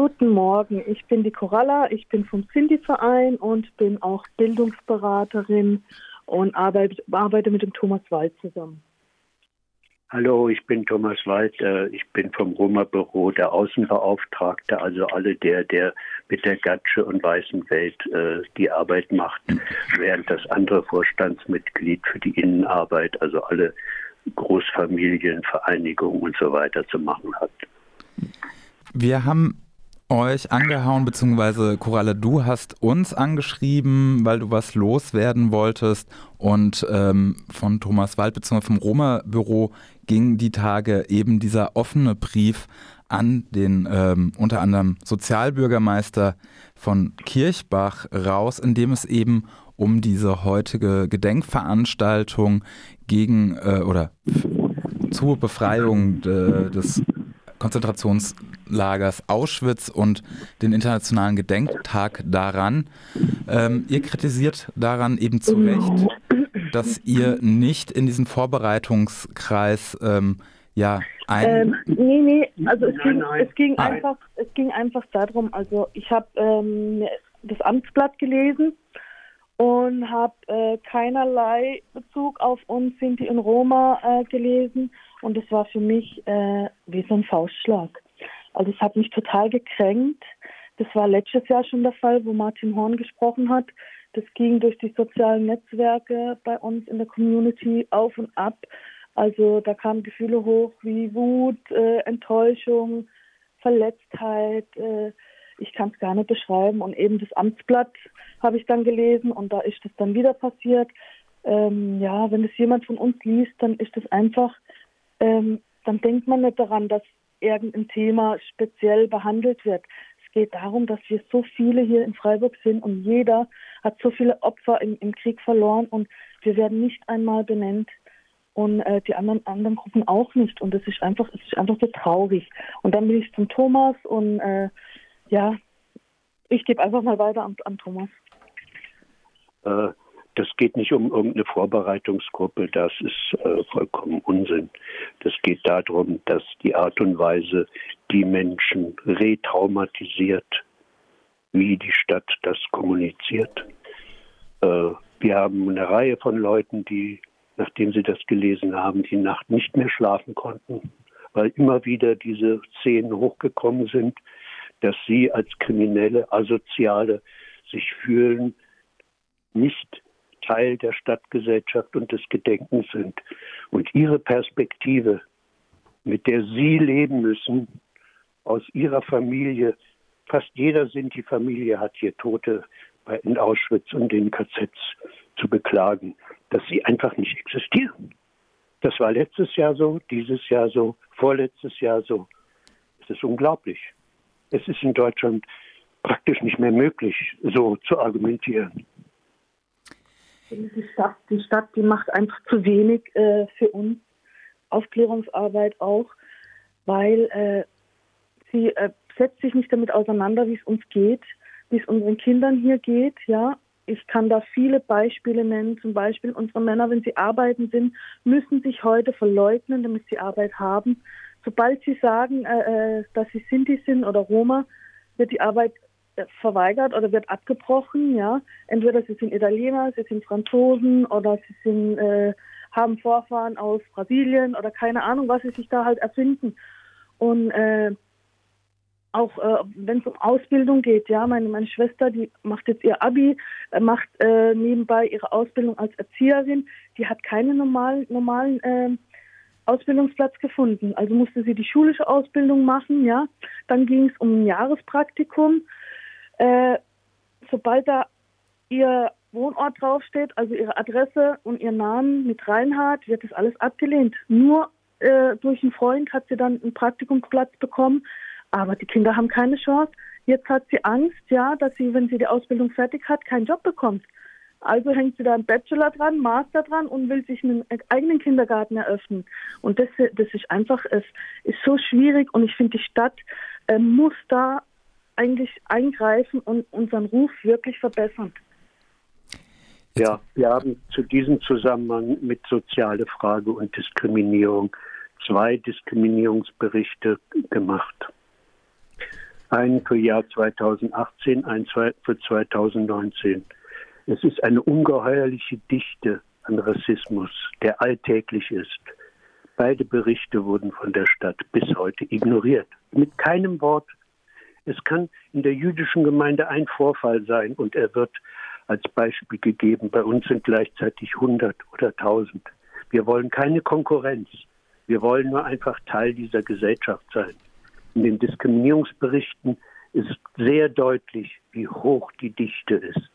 Guten Morgen, ich bin die Coralla, ich bin vom Cindy-Verein und bin auch Bildungsberaterin und arbeite, arbeite mit dem Thomas Wald zusammen. Hallo, ich bin Thomas Wald. Äh, ich bin vom Roma-Büro der Außenbeauftragte, also alle der, der mit der Gatsche und Weißen Welt äh, die Arbeit macht, während das andere Vorstandsmitglied für die Innenarbeit, also alle Großfamilien, Vereinigungen und so weiter zu machen hat. Wir haben euch angehauen, beziehungsweise Coralle, du hast uns angeschrieben, weil du was loswerden wolltest. Und ähm, von Thomas Wald, beziehungsweise vom Roma-Büro, ging die Tage eben dieser offene Brief an den ähm, unter anderem Sozialbürgermeister von Kirchbach raus, in dem es eben um diese heutige Gedenkveranstaltung gegen äh, oder zur Befreiung de, des Konzentrationslagers Auschwitz und den Internationalen Gedenktag daran. Ähm, ihr kritisiert daran eben zu Recht, dass ihr nicht in diesen Vorbereitungskreis ähm, ja ein. Ähm, nee, nee, also es ging, es ging einfach, es ging einfach darum, also ich habe ähm, das Amtsblatt gelesen und habe äh, keinerlei Bezug auf uns Sinti in Roma äh, gelesen und es war für mich äh, wie so ein Faustschlag. Also es hat mich total gekränkt. Das war letztes Jahr schon der Fall, wo Martin Horn gesprochen hat. Das ging durch die sozialen Netzwerke bei uns in der Community auf und ab. Also da kamen Gefühle hoch wie Wut, äh, Enttäuschung, Verletztheit. Äh, ich kann es gar nicht beschreiben. Und eben das Amtsblatt habe ich dann gelesen und da ist das dann wieder passiert. Ähm, ja, wenn es jemand von uns liest, dann ist das einfach ähm, dann denkt man nicht daran, dass irgendein Thema speziell behandelt wird. Es geht darum, dass wir so viele hier in Freiburg sind und jeder hat so viele Opfer im, im Krieg verloren und wir werden nicht einmal benannt und äh, die anderen anderen Gruppen auch nicht. Und das ist einfach es ist einfach so traurig. Und dann bin ich zum Thomas und äh, ja ich gebe einfach mal weiter an, an Thomas. Äh, das geht nicht um irgendeine Vorbereitungsgruppe, das ist äh, vollkommen Unsinn. Das geht darum, dass die Art und Weise die Menschen retraumatisiert, wie die Stadt das kommuniziert. Äh, wir haben eine Reihe von Leuten, die, nachdem sie das gelesen haben, die Nacht nicht mehr schlafen konnten, weil immer wieder diese Szenen hochgekommen sind, dass sie als Kriminelle, Asoziale sich fühlen, nicht Teil der Stadtgesellschaft und des Gedenkens sind. Und ihre Perspektive, mit der sie leben müssen, aus ihrer Familie, fast jeder Sinti-Familie hat hier Tote in Auschwitz und den KZs zu beklagen, dass sie einfach nicht existieren. Das war letztes Jahr so, dieses Jahr so, vorletztes Jahr so. Es ist unglaublich. Es ist in Deutschland praktisch nicht mehr möglich, so zu argumentieren die Stadt, die Stadt, die macht einfach zu wenig äh, für uns. Aufklärungsarbeit auch, weil äh, sie äh, setzt sich nicht damit auseinander, wie es uns geht, wie es unseren Kindern hier geht. Ja, ich kann da viele Beispiele nennen. Zum Beispiel unsere Männer, wenn sie arbeiten sind, müssen sich heute verleugnen, damit sie Arbeit haben. Sobald sie sagen, äh, äh dass sie Sinti sind oder Roma, wird die Arbeit verweigert oder wird abgebrochen, ja. Entweder sie sind Italiener, sie sind Franzosen oder sie sind, äh, haben Vorfahren aus Brasilien oder keine Ahnung, was sie sich da halt erfinden. Und äh, auch äh, wenn es um Ausbildung geht, ja, meine, meine Schwester, die macht jetzt ihr Abi, äh, macht äh, nebenbei ihre Ausbildung als Erzieherin, die hat keinen normalen, normalen äh, Ausbildungsplatz gefunden. Also musste sie die schulische Ausbildung machen, ja. Dann ging es um ein Jahrespraktikum äh, sobald da ihr Wohnort draufsteht, also ihre Adresse und ihr Namen mit Reinhard, wird das alles abgelehnt. Nur äh, durch einen Freund hat sie dann einen Praktikumsplatz bekommen, aber die Kinder haben keine Chance. Jetzt hat sie Angst, ja, dass sie, wenn sie die Ausbildung fertig hat, keinen Job bekommt. Also hängt sie da einen Bachelor dran, Master dran und will sich einen eigenen Kindergarten eröffnen. Und das, das ist einfach, es ist so schwierig und ich finde, die Stadt äh, muss da eigentlich eingreifen und unseren Ruf wirklich verbessern. Ja, wir haben zu diesem Zusammenhang mit soziale Frage und Diskriminierung zwei Diskriminierungsberichte gemacht. Einen für Jahr 2018, einen für 2019. Es ist eine ungeheuerliche Dichte an Rassismus, der alltäglich ist. Beide Berichte wurden von der Stadt bis heute ignoriert. Mit keinem Wort. Es kann in der jüdischen Gemeinde ein Vorfall sein und er wird als Beispiel gegeben. Bei uns sind gleichzeitig 100 oder 1000. Wir wollen keine Konkurrenz. Wir wollen nur einfach Teil dieser Gesellschaft sein. In den Diskriminierungsberichten ist sehr deutlich, wie hoch die Dichte ist.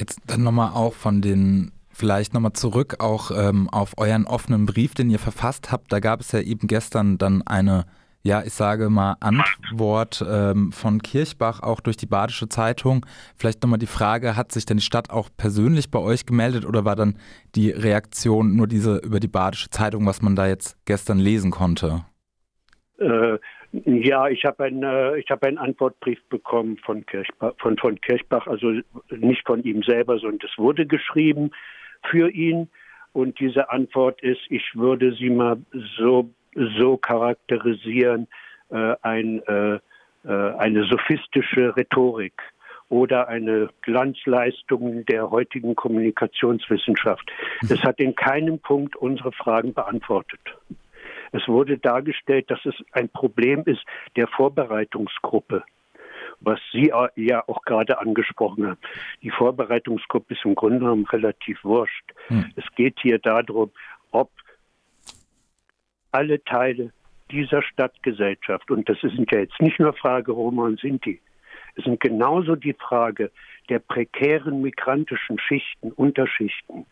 Jetzt dann nochmal auch von den, vielleicht nochmal zurück auch ähm, auf euren offenen Brief, den ihr verfasst habt. Da gab es ja eben gestern dann eine ja, ich sage mal, Antwort ähm, von Kirchbach auch durch die Badische Zeitung. Vielleicht nochmal die Frage, hat sich denn die Stadt auch persönlich bei euch gemeldet oder war dann die Reaktion nur diese über die Badische Zeitung, was man da jetzt gestern lesen konnte? Äh, ja, ich habe einen, äh, hab einen Antwortbrief bekommen von Kirchbach, von, von Kirchbach, also nicht von ihm selber, sondern es wurde geschrieben für ihn. Und diese Antwort ist, ich würde sie mal so so charakterisieren, äh, ein, äh, äh, eine sophistische Rhetorik oder eine Glanzleistung der heutigen Kommunikationswissenschaft. Es hat in keinem Punkt unsere Fragen beantwortet. Es wurde dargestellt, dass es ein Problem ist der Vorbereitungsgruppe, was Sie ja auch gerade angesprochen haben. Die Vorbereitungsgruppe ist im Grunde genommen relativ wurscht. Hm. Es geht hier darum, ob alle Teile dieser Stadtgesellschaft, und das ist ja jetzt nicht nur Frage Roma und Sinti, es sind genauso die Frage der prekären migrantischen Schichten, Unterschichten,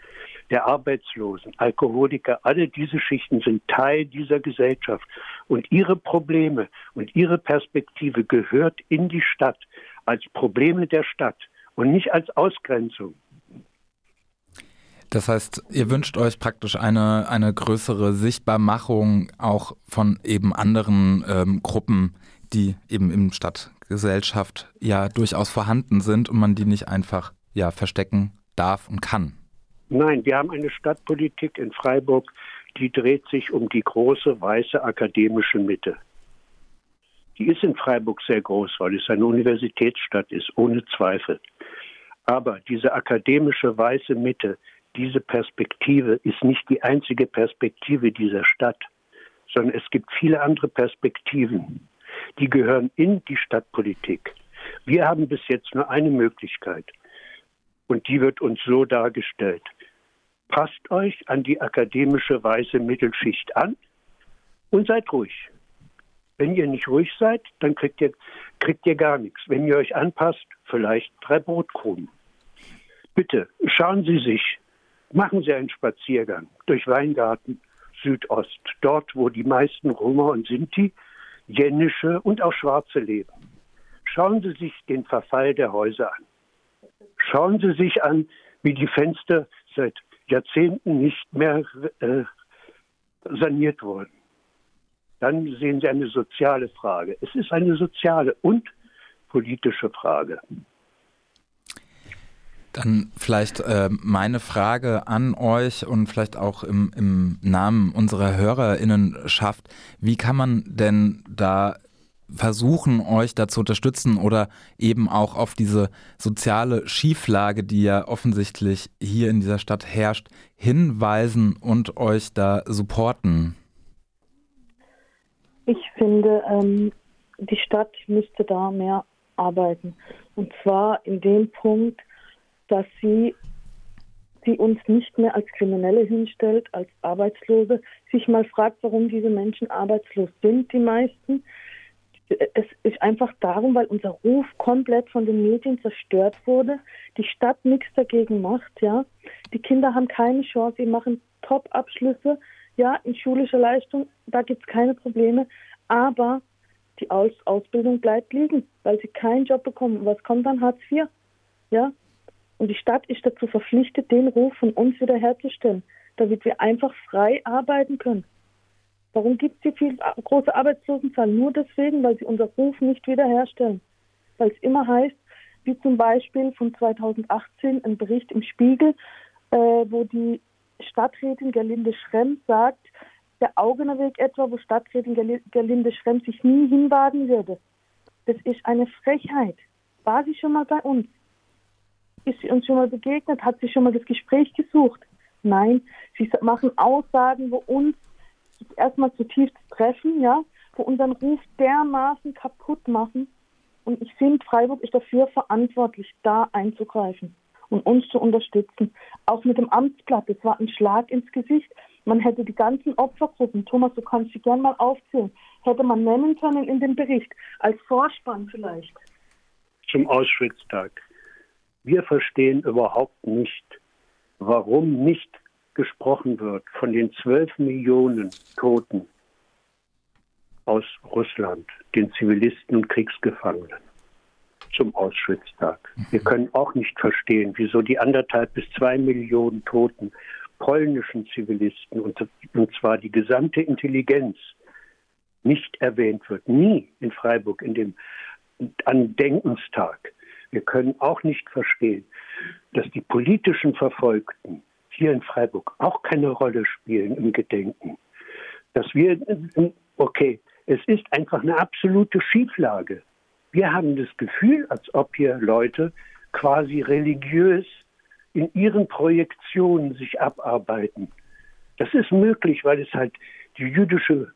der Arbeitslosen, Alkoholiker, alle diese Schichten sind Teil dieser Gesellschaft und ihre Probleme und ihre Perspektive gehört in die Stadt als Probleme der Stadt und nicht als Ausgrenzung. Das heißt, ihr wünscht euch praktisch eine, eine größere Sichtbarmachung auch von eben anderen ähm, Gruppen, die eben im Stadtgesellschaft ja durchaus vorhanden sind und man die nicht einfach ja verstecken darf und kann. Nein, wir haben eine Stadtpolitik in Freiburg, die dreht sich um die große weiße akademische Mitte. Die ist in Freiburg sehr groß, weil es eine Universitätsstadt ist, ohne Zweifel. Aber diese akademische weiße Mitte, diese Perspektive ist nicht die einzige Perspektive dieser Stadt, sondern es gibt viele andere Perspektiven. Die gehören in die Stadtpolitik. Wir haben bis jetzt nur eine Möglichkeit und die wird uns so dargestellt. Passt euch an die akademische weiße Mittelschicht an und seid ruhig. Wenn ihr nicht ruhig seid, dann kriegt ihr, kriegt ihr gar nichts. Wenn ihr euch anpasst, vielleicht drei Brotkrumen. Bitte schauen Sie sich Machen Sie einen Spaziergang durch Weingarten Südost, dort, wo die meisten Roma und Sinti, Jennische und auch Schwarze leben. Schauen Sie sich den Verfall der Häuser an. Schauen Sie sich an, wie die Fenster seit Jahrzehnten nicht mehr äh, saniert wurden. Dann sehen Sie eine soziale Frage. Es ist eine soziale und politische Frage. Dann vielleicht äh, meine Frage an euch und vielleicht auch im, im Namen unserer Hörerinnenschaft. Wie kann man denn da versuchen, euch da zu unterstützen oder eben auch auf diese soziale Schieflage, die ja offensichtlich hier in dieser Stadt herrscht, hinweisen und euch da supporten? Ich finde, ähm, die Stadt müsste da mehr arbeiten. Und zwar in dem Punkt, dass sie, sie uns nicht mehr als Kriminelle hinstellt, als Arbeitslose, sich mal fragt, warum diese Menschen arbeitslos sind, die meisten. Es ist einfach darum, weil unser Ruf komplett von den Medien zerstört wurde, die Stadt nichts dagegen macht, ja. Die Kinder haben keine Chance, sie machen Top-Abschlüsse, ja, in schulischer Leistung, da gibt es keine Probleme, aber die Aus Ausbildung bleibt liegen, weil sie keinen Job bekommen. Was kommt dann? Hartz IV. Ja, und die Stadt ist dazu verpflichtet, den Ruf von uns wiederherzustellen, damit wir einfach frei arbeiten können. Warum gibt es die viel große Arbeitslosenzahl? Nur deswegen, weil sie unser Ruf nicht wiederherstellen. Weil es immer heißt, wie zum Beispiel von 2018 ein Bericht im Spiegel, äh, wo die Stadträtin Gerlinde Schremm sagt, der Augener Weg etwa, wo Stadträtin Gerlinde Schremm sich nie hinwagen würde. Das ist eine Frechheit. War sie schon mal bei uns? Ist sie uns schon mal begegnet? Hat sie schon mal das Gespräch gesucht? Nein, sie machen Aussagen, wo uns erstmal zutiefst treffen, ja, wo unseren Ruf dermaßen kaputt machen. Und ich finde, Freiburg ist dafür verantwortlich, da einzugreifen und uns zu unterstützen. Auch mit dem Amtsblatt, das war ein Schlag ins Gesicht. Man hätte die ganzen Opfergruppen, Thomas, du kannst sie gerne mal aufzählen, hätte man nennen können in dem Bericht, als Vorspann vielleicht. Zum Auschwitz-Tag. Wir verstehen überhaupt nicht, warum nicht gesprochen wird von den zwölf Millionen Toten aus Russland, den Zivilisten und Kriegsgefangenen zum Auschwitz-Tag. Wir können auch nicht verstehen, wieso die anderthalb bis zwei Millionen Toten polnischen Zivilisten, und, und zwar die gesamte Intelligenz, nicht erwähnt wird. Nie in Freiburg in dem Andenkenstag. Wir können auch nicht verstehen, dass die politischen Verfolgten hier in Freiburg auch keine Rolle spielen im Gedenken. Dass wir, okay, es ist einfach eine absolute Schieflage. Wir haben das Gefühl, als ob hier Leute quasi religiös in ihren Projektionen sich abarbeiten. Das ist möglich, weil es halt die jüdische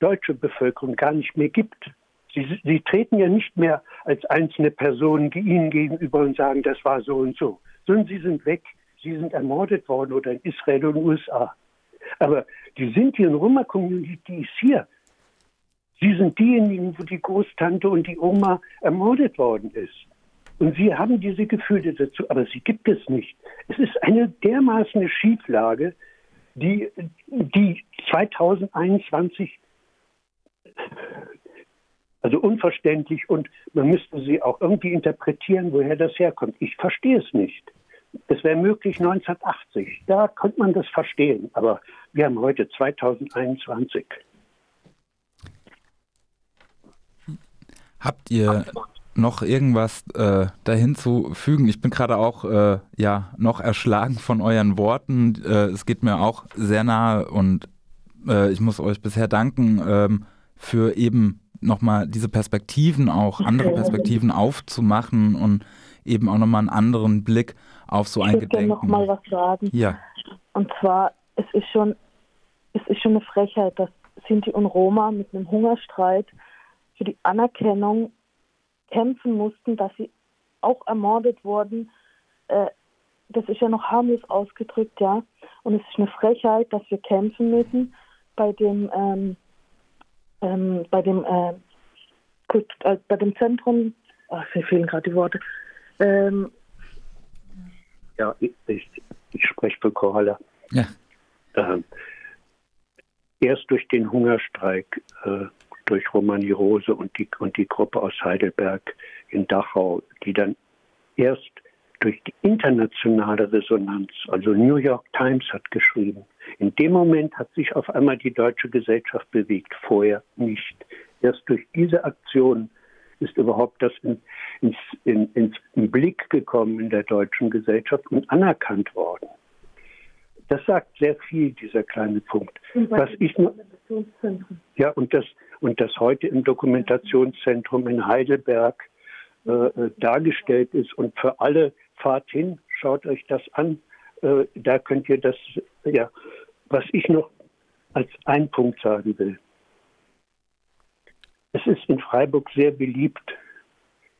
deutsche Bevölkerung gar nicht mehr gibt. Sie, sie treten ja nicht mehr als einzelne Personen ihnen gegenüber und sagen, das war so und so, sondern sie sind weg, sie sind ermordet worden oder in Israel und USA. Aber die Sinti- und Roma-Community ist hier. Sie sind diejenigen, wo die Großtante und die Oma ermordet worden ist. Und sie haben diese Gefühle dazu, aber sie gibt es nicht. Es ist eine dermaßen Schieflage, die, die 2021 also unverständlich und man müsste sie auch irgendwie interpretieren, woher das herkommt. Ich verstehe es nicht. Es wäre möglich 1980, da könnte man das verstehen, aber wir haben heute 2021. Habt ihr noch irgendwas äh, dahin zu fügen? Ich bin gerade auch äh, ja noch erschlagen von euren Worten. Äh, es geht mir auch sehr nahe und äh, ich muss euch bisher danken ähm, für eben nochmal diese Perspektiven auch, andere Perspektiven aufzumachen und eben auch nochmal einen anderen Blick auf so ein ich Gedenken. Ich noch mal was sagen. Ja. Und zwar, es ist schon, es ist schon eine Frechheit, dass Sinti und Roma mit einem Hungerstreit für die Anerkennung kämpfen mussten, dass sie auch ermordet wurden. Äh, das ist ja noch harmlos ausgedrückt, ja. Und es ist eine Frechheit, dass wir kämpfen müssen bei dem ähm, ähm, bei dem äh, äh, bei dem Zentrum, ach, mir fehlen gerade die Worte. Ähm, ja, ich, ich, ich spreche für Corolla. Ja. Ähm, erst durch den Hungerstreik, äh, durch Romani Rose und die, und die Gruppe aus Heidelberg in Dachau, die dann erst durch die internationale Resonanz, also New York Times hat geschrieben, in dem Moment hat sich auf einmal die deutsche Gesellschaft bewegt, vorher nicht. Erst durch diese Aktion ist überhaupt das in, ins, in, ins Blick gekommen in der deutschen Gesellschaft und anerkannt worden. Das sagt sehr viel, dieser kleine Punkt. Was ich noch, ja, und das, und das heute im Dokumentationszentrum in Heidelberg äh, äh dargestellt ist und für alle fahrt hin, schaut euch das an. Äh, da könnt ihr das, ja, was ich noch als einen Punkt sagen will. Es ist in Freiburg sehr beliebt,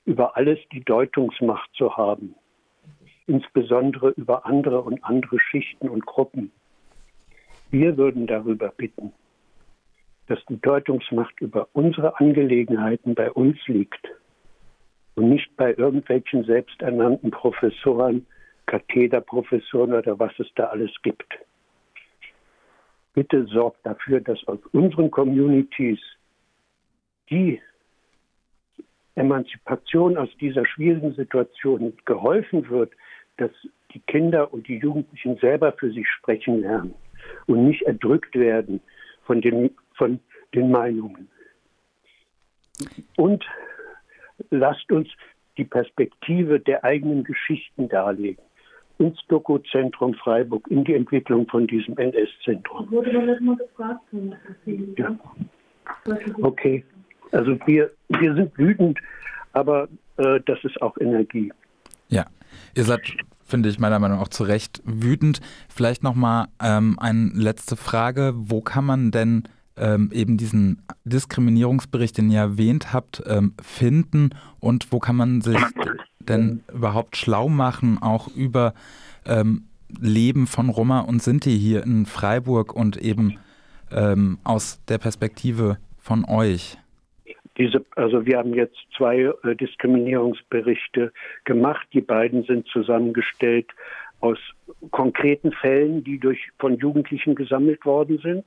über alles die Deutungsmacht zu haben, insbesondere über andere und andere Schichten und Gruppen. Wir würden darüber bitten, dass die Deutungsmacht über unsere Angelegenheiten bei uns liegt und nicht bei irgendwelchen selbsternannten Professoren, Kathederprofessoren oder was es da alles gibt. Bitte sorgt dafür, dass aus unseren Communities die Emanzipation aus dieser schwierigen Situation geholfen wird, dass die Kinder und die Jugendlichen selber für sich sprechen lernen und nicht erdrückt werden von den, von den Meinungen. Und lasst uns die Perspektive der eigenen Geschichten darlegen ins Doku-Zentrum Freiburg, in die Entwicklung von diesem NS-Zentrum. Wurde man das mal gefragt? Ja. Okay. Also wir, wir sind wütend, aber äh, das ist auch Energie. Ja, ihr seid, finde ich meiner Meinung nach auch zu Recht wütend. Vielleicht nochmal ähm, eine letzte Frage. Wo kann man denn ähm, eben diesen Diskriminierungsbericht, den ihr erwähnt habt, ähm, finden und wo kann man sich denn überhaupt schlau machen, auch über ähm, Leben von Roma und Sinti hier in Freiburg und eben ähm, aus der Perspektive von euch? Diese, also wir haben jetzt zwei äh, Diskriminierungsberichte gemacht. Die beiden sind zusammengestellt aus konkreten Fällen, die durch von Jugendlichen gesammelt worden sind.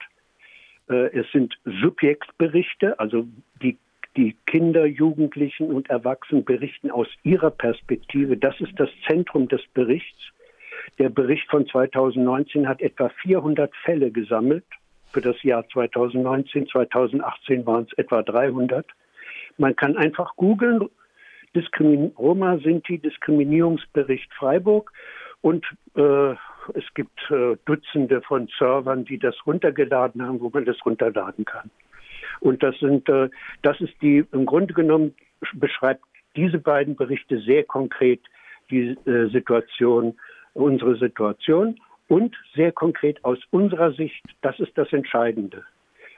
Äh, es sind Subjektberichte, also die, die Kinder, Jugendlichen und Erwachsenen berichten aus ihrer Perspektive. Das ist das Zentrum des Berichts. Der Bericht von 2019 hat etwa 400 Fälle gesammelt für das Jahr 2019. 2018 waren es etwa 300. Man kann einfach googeln, Diskrimin Roma Sinti Diskriminierungsbericht Freiburg und äh, es gibt äh, Dutzende von Servern, die das runtergeladen haben, wo man das runterladen kann. Und das sind, äh, das ist die, im Grunde genommen beschreibt diese beiden Berichte sehr konkret die äh, Situation, unsere Situation und sehr konkret aus unserer Sicht, das ist das Entscheidende.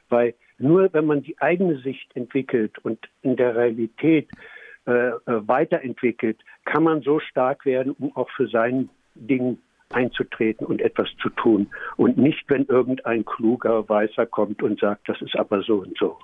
Weil nur wenn man die eigene Sicht entwickelt und in der Realität äh, äh weiterentwickelt, kann man so stark werden, um auch für sein Ding einzutreten und etwas zu tun. Und nicht, wenn irgendein kluger Weißer kommt und sagt, das ist aber so und so.